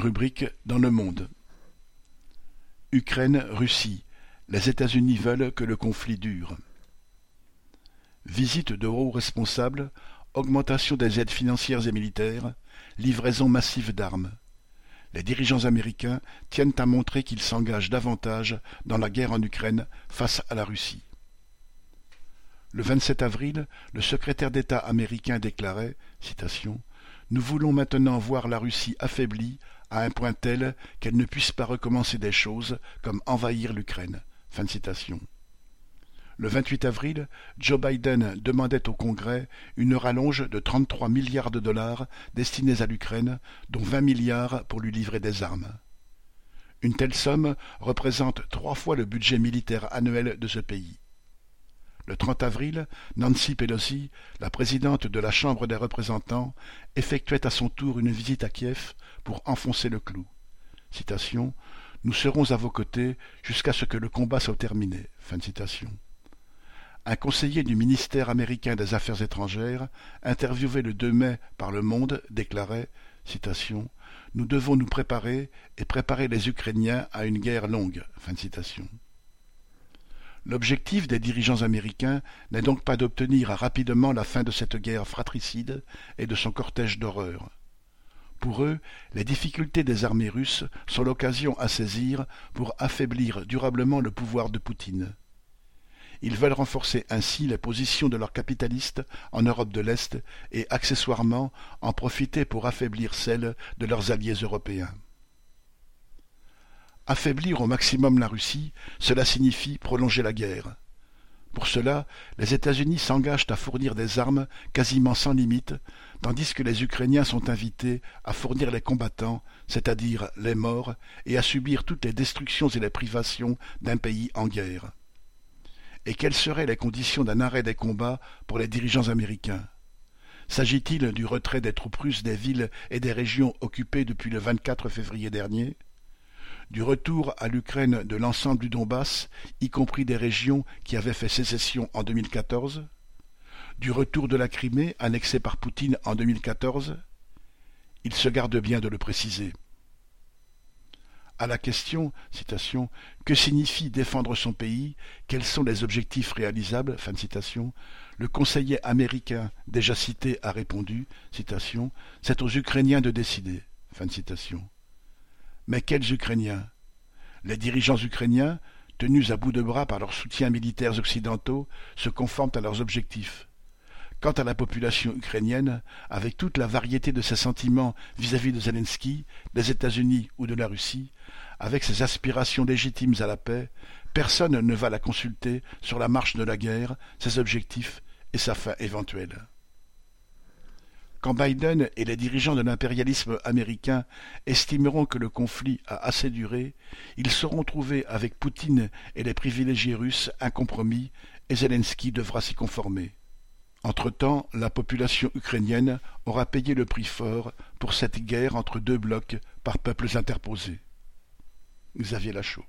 Rubrique dans le monde. Ukraine, Russie. Les États-Unis veulent que le conflit dure. Visite de hauts responsables, augmentation des aides financières et militaires, livraison massive d'armes. Les dirigeants américains tiennent à montrer qu'ils s'engagent davantage dans la guerre en Ukraine face à la Russie. Le 27 avril, le secrétaire d'État américain déclarait citation, Nous voulons maintenant voir la Russie affaiblie à un point tel qu'elle ne puisse pas recommencer des choses comme envahir l'Ukraine. Fin citation. Le 28 avril, Joe Biden demandait au Congrès une rallonge de 33 milliards de dollars destinés à l'Ukraine, dont 20 milliards pour lui livrer des armes. Une telle somme représente trois fois le budget militaire annuel de ce pays. Le 30 avril, Nancy Pelosi, la présidente de la Chambre des représentants, effectuait à son tour une visite à Kiev pour enfoncer le clou. Nous serons à vos côtés jusqu'à ce que le combat soit terminé. Un conseiller du ministère américain des Affaires étrangères, interviewé le 2 mai par Le Monde, déclarait Nous devons nous préparer et préparer les Ukrainiens à une guerre longue. L'objectif des dirigeants américains n'est donc pas d'obtenir rapidement la fin de cette guerre fratricide et de son cortège d'horreurs. Pour eux, les difficultés des armées russes sont l'occasion à saisir pour affaiblir durablement le pouvoir de Poutine. Ils veulent renforcer ainsi les positions de leurs capitalistes en Europe de l'Est et accessoirement en profiter pour affaiblir celles de leurs alliés européens. Affaiblir au maximum la Russie, cela signifie prolonger la guerre. Pour cela, les États-Unis s'engagent à fournir des armes quasiment sans limite, tandis que les Ukrainiens sont invités à fournir les combattants, c'est-à-dire les morts, et à subir toutes les destructions et les privations d'un pays en guerre. Et quelles seraient les conditions d'un arrêt des combats pour les dirigeants américains? S'agit-il du retrait des troupes russes des villes et des régions occupées depuis le 24 février dernier? Du retour à l'Ukraine de l'ensemble du Donbass, y compris des régions qui avaient fait sécession en 2014, du retour de la Crimée annexée par Poutine en 2014, il se garde bien de le préciser. À la question, que signifie défendre son pays, quels sont les objectifs réalisables, le conseiller américain déjà cité a répondu, c'est aux Ukrainiens de décider. Mais quels Ukrainiens? Les dirigeants ukrainiens, tenus à bout de bras par leurs soutiens militaires occidentaux, se conforment à leurs objectifs. Quant à la population ukrainienne, avec toute la variété de ses sentiments vis-à-vis de Zelensky, des États-Unis ou de la Russie, avec ses aspirations légitimes à la paix, personne ne va la consulter sur la marche de la guerre, ses objectifs et sa fin éventuelle. Quand Biden et les dirigeants de l'impérialisme américain estimeront que le conflit a assez duré, ils sauront trouver avec Poutine et les privilégiés russes un compromis et Zelensky devra s'y conformer. Entre-temps, la population ukrainienne aura payé le prix fort pour cette guerre entre deux blocs par peuples interposés. Xavier Lachaud